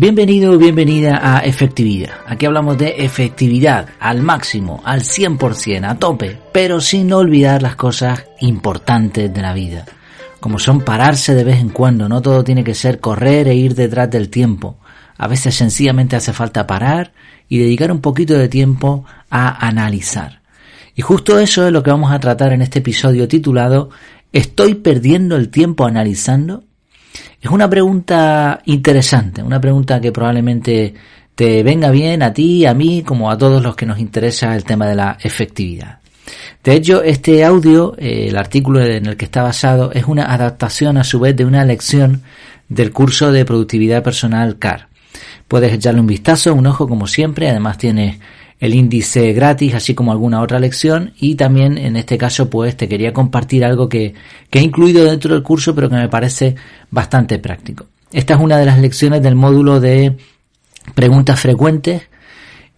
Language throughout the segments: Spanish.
Bienvenido o bienvenida a Efectividad. Aquí hablamos de efectividad al máximo, al 100%, a tope, pero sin olvidar las cosas importantes de la vida, como son pararse de vez en cuando, no todo tiene que ser correr e ir detrás del tiempo. A veces sencillamente hace falta parar y dedicar un poquito de tiempo a analizar. Y justo eso es lo que vamos a tratar en este episodio titulado ¿Estoy perdiendo el tiempo analizando? Es una pregunta interesante, una pregunta que probablemente te venga bien a ti, a mí, como a todos los que nos interesa el tema de la efectividad. De hecho, este audio, eh, el artículo en el que está basado, es una adaptación a su vez de una lección del curso de productividad personal CAR. Puedes echarle un vistazo, un ojo como siempre, además tiene el índice gratis, así como alguna otra lección, y también en este caso pues te quería compartir algo que, he incluido dentro del curso, pero que me parece bastante práctico. Esta es una de las lecciones del módulo de preguntas frecuentes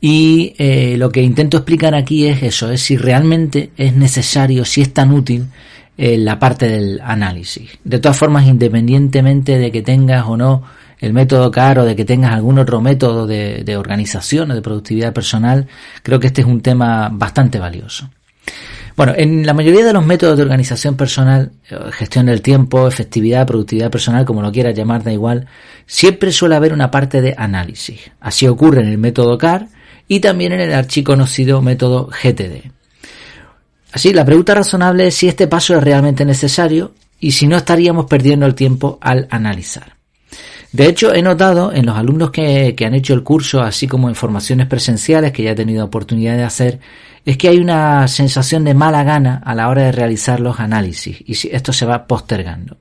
y eh, lo que intento explicar aquí es eso, es si realmente es necesario, si es tan útil eh, la parte del análisis. De todas formas, independientemente de que tengas o no el método CAR de que tengas algún otro método de, de organización o de productividad personal, creo que este es un tema bastante valioso. Bueno, en la mayoría de los métodos de organización personal, eh, gestión del tiempo, efectividad, productividad personal, como lo quieras llamar, da igual, siempre suele haber una parte de análisis. Así ocurre en el método CAR y también en el archiconocido método GTD. Así, la pregunta razonable es si este paso es realmente necesario y si no estaríamos perdiendo el tiempo al analizar. De hecho, he notado en los alumnos que, han hecho el curso, así como en formaciones presenciales que ya he tenido oportunidad de hacer, es que hay una sensación de mala gana a la hora de realizar los análisis y esto se va postergando.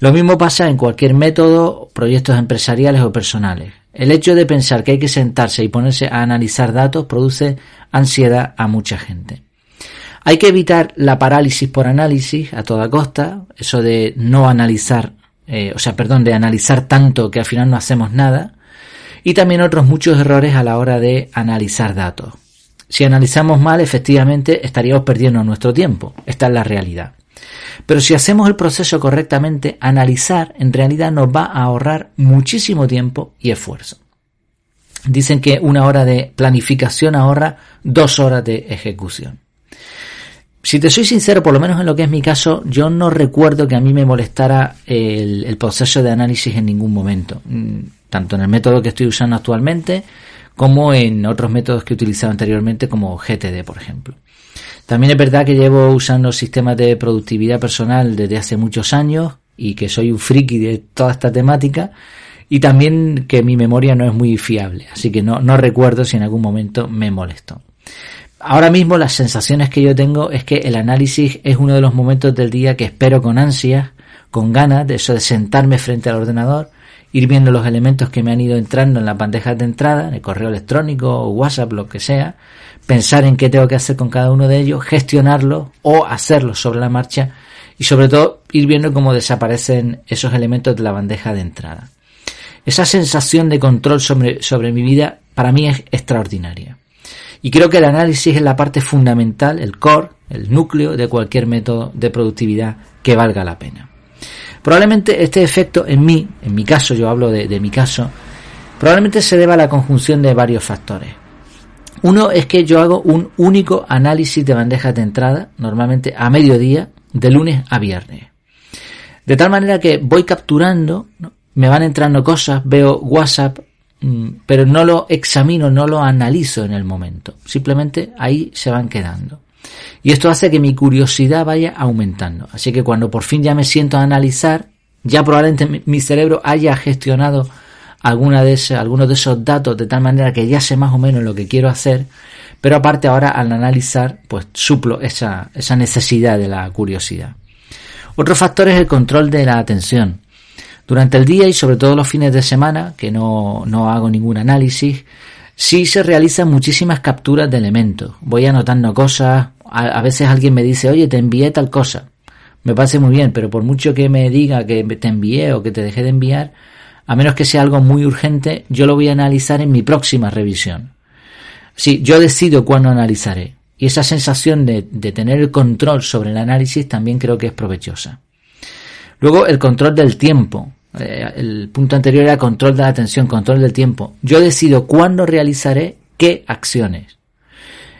Lo mismo pasa en cualquier método, proyectos empresariales o personales. El hecho de pensar que hay que sentarse y ponerse a analizar datos produce ansiedad a mucha gente. Hay que evitar la parálisis por análisis a toda costa, eso de no analizar eh, o sea, perdón, de analizar tanto que al final no hacemos nada, y también otros muchos errores a la hora de analizar datos. Si analizamos mal, efectivamente estaríamos perdiendo nuestro tiempo. Esta es la realidad. Pero si hacemos el proceso correctamente, analizar en realidad nos va a ahorrar muchísimo tiempo y esfuerzo. Dicen que una hora de planificación ahorra dos horas de ejecución. Si te soy sincero, por lo menos en lo que es mi caso, yo no recuerdo que a mí me molestara el, proceso de análisis en ningún momento, mm, tanto en el método que estoy usando actualmente como en otros métodos que he utilizado anteriormente como GTD, por ejemplo. También es verdad que llevo usando sistemas de productividad personal desde hace muchos años y que soy un friki de toda esta temática y también que mi memoria no es muy fiable, así que no, no recuerdo si en algún momento me molestó. Ahora mismo las sensaciones que yo tengo es que el análisis es uno de los momentos del día que espero con ansias, con ganas de eso de sentarme frente al ordenador, ir viendo los elementos que me han ido entrando en las bandejas de entrada, en el correo electrónico o WhatsApp, lo que sea, pensar en qué tengo que hacer con cada uno de ellos, gestionarlo o hacerlo sobre la marcha y sobre todo ir viendo cómo desaparecen esos elementos de la bandeja de entrada. Esa sensación de control sobre, sobre mi vida para mí es extraordinaria. Y creo que el análisis es la parte fundamental, el core, el núcleo de cualquier método de productividad que valga la pena. Probablemente este efecto en mí, en mi caso, yo hablo de, mi caso, probablemente se deba a la conjunción de varios factores. Uno es que yo hago un único análisis de bandejas de entrada, normalmente a mediodía, de lunes a viernes. De tal manera que voy capturando, me van entrando cosas, veo WhatsApp, pero no lo examino, no lo analizo en el momento. Simplemente ahí se van quedando. Y esto hace que mi curiosidad vaya aumentando. Así que cuando por fin ya me siento a analizar, ya probablemente mi cerebro haya gestionado alguna de algunos de esos datos de tal manera que ya sé más o menos lo que quiero hacer, pero aparte ahora al analizar, pues suplo esa, esa necesidad de la curiosidad. Otro factor es el control de la atención. Durante el día y sobre todo los fines de semana, que no, no hago ningún análisis, sí se realizan muchísimas capturas de elementos. Voy anotando cosas, a, veces alguien me dice, oye, te envié tal cosa. Me parece muy bien, pero por mucho que me diga que te envié o que te dejé de enviar, a menos que sea algo muy urgente, yo lo voy a analizar en mi próxima revisión. Sí, yo decido cuándo analizaré. Y esa sensación de, de tener el control sobre el análisis también creo que es provechosa. Luego el control del tiempo. Eh, el punto anterior era control de la atención, control del tiempo. Yo decido cuándo realizaré qué acciones.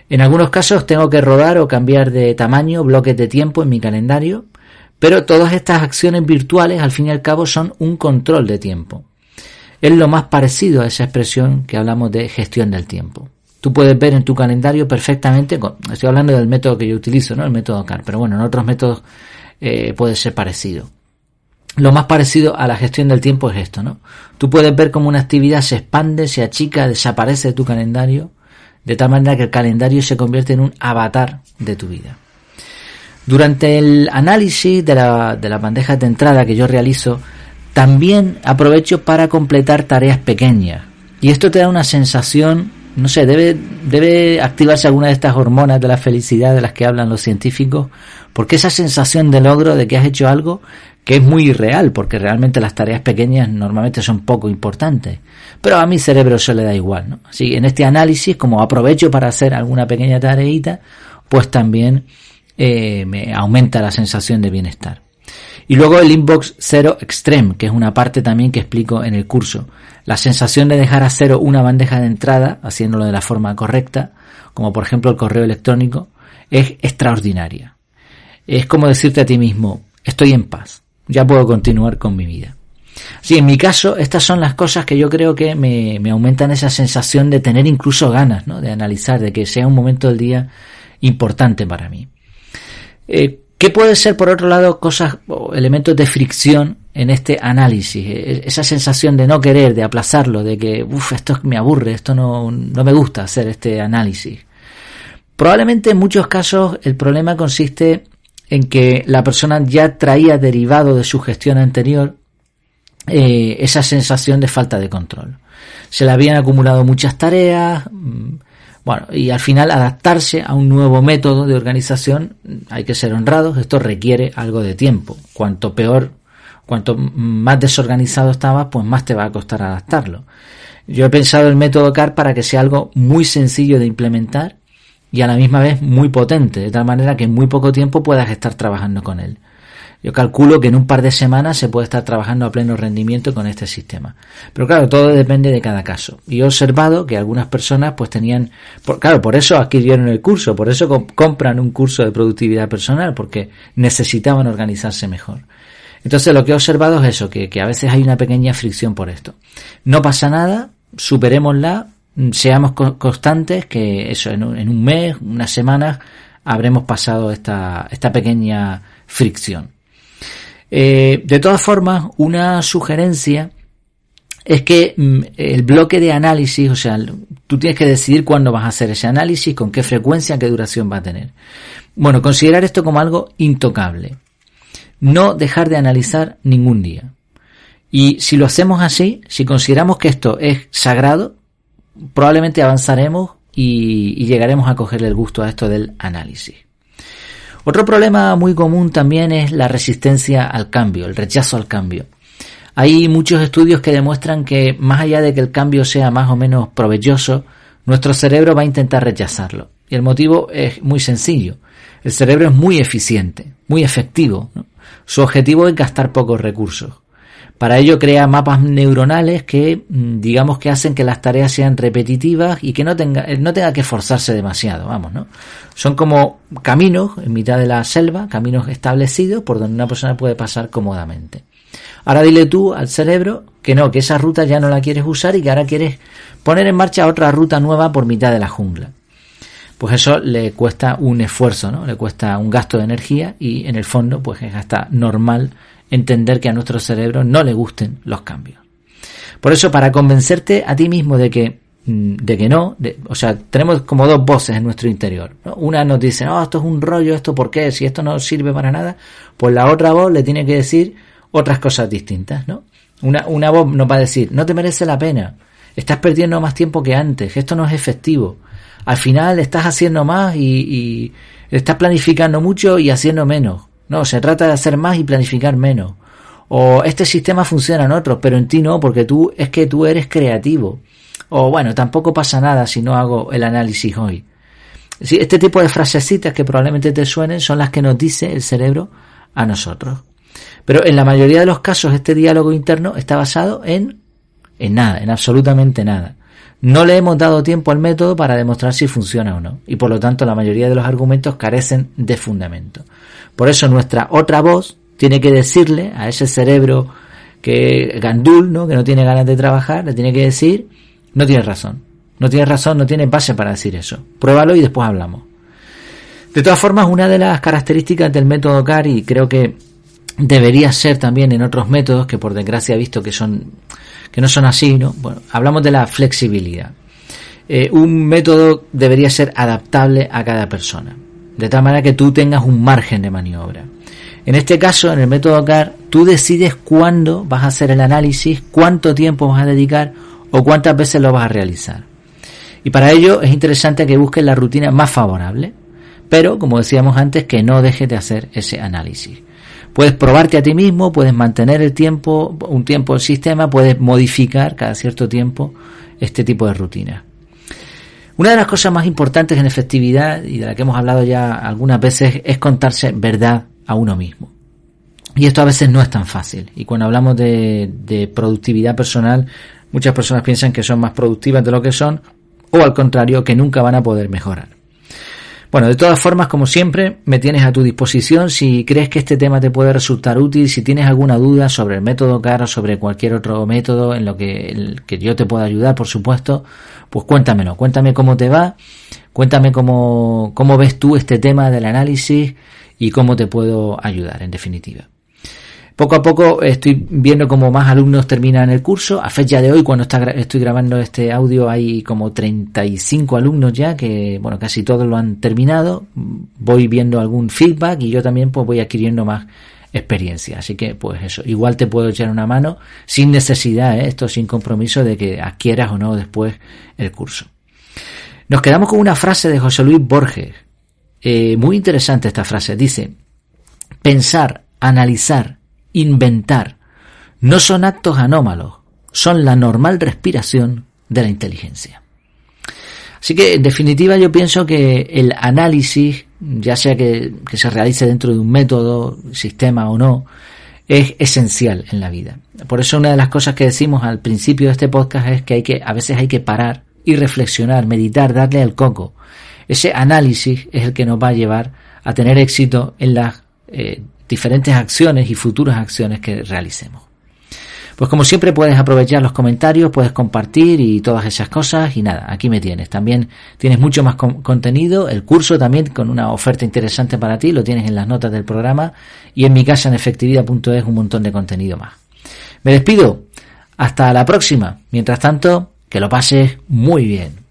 En algunos casos tengo que rodar o cambiar de tamaño bloques de tiempo en mi calendario, pero todas estas acciones virtuales al fin y al cabo son un control de tiempo. Es lo más parecido a esa expresión que hablamos de gestión del tiempo. Tú puedes ver en tu calendario perfectamente, estoy hablando del método que yo utilizo, ¿no? El método CAR, pero bueno, en otros métodos eh, puede ser parecido. Lo más parecido a la gestión del tiempo es esto, ¿no? Tú puedes ver cómo una actividad se expande, se achica, desaparece de tu calendario, de tal manera que el calendario se convierte en un avatar de tu vida. Durante el análisis de la, de bandeja de entrada que yo realizo, también aprovecho para completar tareas pequeñas. Y esto te da una sensación, no sé, debe, debe activarse alguna de estas hormonas de la felicidad de las que hablan los científicos, porque esa sensación de logro de que has hecho algo que es muy irreal, porque realmente las tareas pequeñas normalmente son poco importantes. Pero a mi cerebro eso le da igual, ¿no? Así en este análisis, como aprovecho para hacer alguna pequeña tareita, pues también eh, me aumenta la sensación de bienestar. Y luego el inbox cero extreme, que es una parte también que explico en el curso. La sensación de dejar a cero una bandeja de entrada, haciéndolo de la forma correcta, como por ejemplo el correo electrónico, es extraordinaria. Es como decirte a ti mismo, estoy en paz, ya puedo continuar con mi vida. Sí, en mi caso, estas son las cosas que yo creo que me, me aumentan esa sensación de tener incluso ganas, ¿no? De analizar, de que sea un momento del día importante para mí. Eh, ¿Qué puede ser, por otro lado, cosas o elementos de fricción en este análisis? E, esa sensación de no querer, de aplazarlo, de que, uff, esto me aburre, esto no, no me gusta hacer este análisis. Probablemente en muchos casos el problema consiste en que la persona ya traía derivado de su gestión anterior eh, esa sensación de falta de control. Se le habían acumulado muchas tareas, mm, bueno, y al final adaptarse a un nuevo método de organización, hay que ser honrados, esto requiere algo de tiempo. Cuanto peor, cuanto más desorganizado estabas, pues más te va a costar adaptarlo. Yo he pensado el método CAR para que sea algo muy sencillo de implementar y a la misma vez muy potente, de tal manera que en muy poco tiempo puedas estar trabajando con él. Yo calculo que en un par de semanas se puede estar trabajando a pleno rendimiento con este sistema. Pero claro, todo depende de cada caso. Y he observado que algunas personas pues tenían, claro, por eso adquirieron el curso, por eso compran un curso de productividad personal, porque necesitaban organizarse mejor. Entonces lo que he observado es eso, que, a veces hay una pequeña fricción por esto. No pasa nada, superémosla, seamos constantes, que eso en un, mes, unas semanas, habremos pasado esta, esta pequeña fricción. Eh, de todas formas, una sugerencia es que mm, el bloque de análisis, o sea, tú tienes que decidir cuándo vas a hacer ese análisis, con qué frecuencia, qué duración va a tener. Bueno, considerar esto como algo intocable. No dejar de analizar ningún día. Y si lo hacemos así, si consideramos que esto es sagrado, probablemente avanzaremos y, llegaremos a cogerle el gusto a esto del análisis. Otro problema muy común también es la resistencia al cambio, el rechazo al cambio. Hay muchos estudios que demuestran que más allá de que el cambio sea más o menos provechoso, nuestro cerebro va a intentar rechazarlo. Y el motivo es muy sencillo. El cerebro es muy eficiente, muy efectivo. Su objetivo es gastar pocos recursos. Para ello crea mapas neuronales que mm, digamos que hacen que las tareas sean repetitivas y que no tenga, eh, no tenga que esforzarse demasiado, vamos, ¿no? Son como caminos en mitad de la selva, caminos establecidos por donde una persona puede pasar cómodamente. Ahora dile tú al cerebro que no, que esa ruta ya no la quieres usar y que ahora quieres poner en marcha otra ruta nueva por mitad de la jungla. Pues eso le cuesta un esfuerzo, ¿no? Le cuesta un gasto de energía y en el fondo pues es hasta normal entender que a nuestro cerebro no le gusten los cambios. Por eso, para convencerte a ti mismo de que, mm, de que no, o sea, tenemos como dos voces en nuestro interior. Una nos dice, no, esto es un rollo, esto por qué, si esto no sirve para nada, pues la otra voz le tiene que decir otras cosas distintas, ¿no? Una, una voz nos va a decir, no te merece la pena, estás perdiendo más tiempo que antes, esto no es efectivo. Al final estás haciendo más y, y estás planificando mucho y haciendo menos. No, se trata de hacer más y planificar menos. O este sistema funciona en otros, pero en ti no, porque tú es que tú eres creativo. O bueno, tampoco pasa nada si no hago el análisis hoy. Sí, este tipo de frasecitas que probablemente te suenen son las que nos dice el cerebro a nosotros. Pero en la mayoría de los casos este diálogo interno está basado en, en nada, en absolutamente nada. No le hemos dado tiempo al método para demostrar si funciona o no, y por lo tanto la mayoría de los argumentos carecen de fundamento. Por eso nuestra otra voz tiene que decirle a ese cerebro que gandul, ¿no? que no tiene ganas de trabajar, le tiene que decir, no tienes razón, no tienes razón, no tienes base para decir eso. Pruébalo y después hablamos. De todas formas, una de las características del método CAR, y creo que debería ser también en otros métodos, que por desgracia he visto que son que no son así, ¿no? Bueno, hablamos de la flexibilidad. Eh, un método debería ser adaptable a cada persona, de tal manera que tú tengas un margen de maniobra. En este caso, en el método CAR, tú decides cuándo vas a hacer el análisis, cuánto tiempo vas a dedicar o cuántas veces lo vas a realizar. Y para ello es interesante que busques la rutina más favorable, pero como decíamos antes, que no dejes de hacer ese análisis. Puedes probarte a ti mismo, puedes mantener el tiempo, un tiempo el sistema, puedes modificar cada cierto tiempo este tipo de rutina. Una de las cosas más importantes en efectividad y de la que hemos hablado ya algunas veces es contarse verdad a uno mismo. Y esto a veces no es tan fácil. Y cuando hablamos de, de productividad personal, muchas personas piensan que son más productivas de lo que son o al contrario que nunca van a poder mejorar. Bueno, de todas formas, como siempre, me tienes a tu disposición si crees que este tema te puede resultar útil, si tienes alguna duda sobre el método CAR o sobre cualquier otro método en lo que, que yo te pueda ayudar, por supuesto, pues cuéntamelo, cuéntame cómo te va, cuéntame cómo, cómo ves tú este tema del análisis y cómo te puedo ayudar, en definitiva. Poco a poco estoy viendo cómo más alumnos terminan el curso. A fecha de hoy, cuando estoy grabando este audio, hay como 35 alumnos ya que, bueno, casi todos lo han terminado. Voy viendo algún feedback y yo también pues voy adquiriendo más experiencia. Así que, pues eso, igual te puedo echar una mano sin necesidad, ¿eh? esto sin compromiso de que adquieras o no después el curso. Nos quedamos con una frase de José Luis Borges. Eh, muy interesante esta frase. Dice, pensar, analizar, inventar. No son actos anómalos, son la normal respiración de la inteligencia. Así que, en definitiva, yo pienso que el análisis, ya sea que, se realice dentro de un método, sistema o no, es esencial en la vida. Por eso una de las cosas que decimos al principio de este podcast es que hay que, a veces hay que parar y reflexionar, meditar, darle al coco. Ese análisis es el que nos va a llevar a tener éxito en las eh, diferentes acciones y futuras acciones que realicemos. Pues como siempre puedes aprovechar los comentarios, puedes compartir y todas esas cosas y nada, aquí me tienes. También tienes mucho más contenido, el curso también con una oferta interesante para ti, lo tienes en las notas del programa y en mi casa en efectividad.es un montón de contenido más. Me despido, hasta la próxima. Mientras tanto, que lo pases muy bien.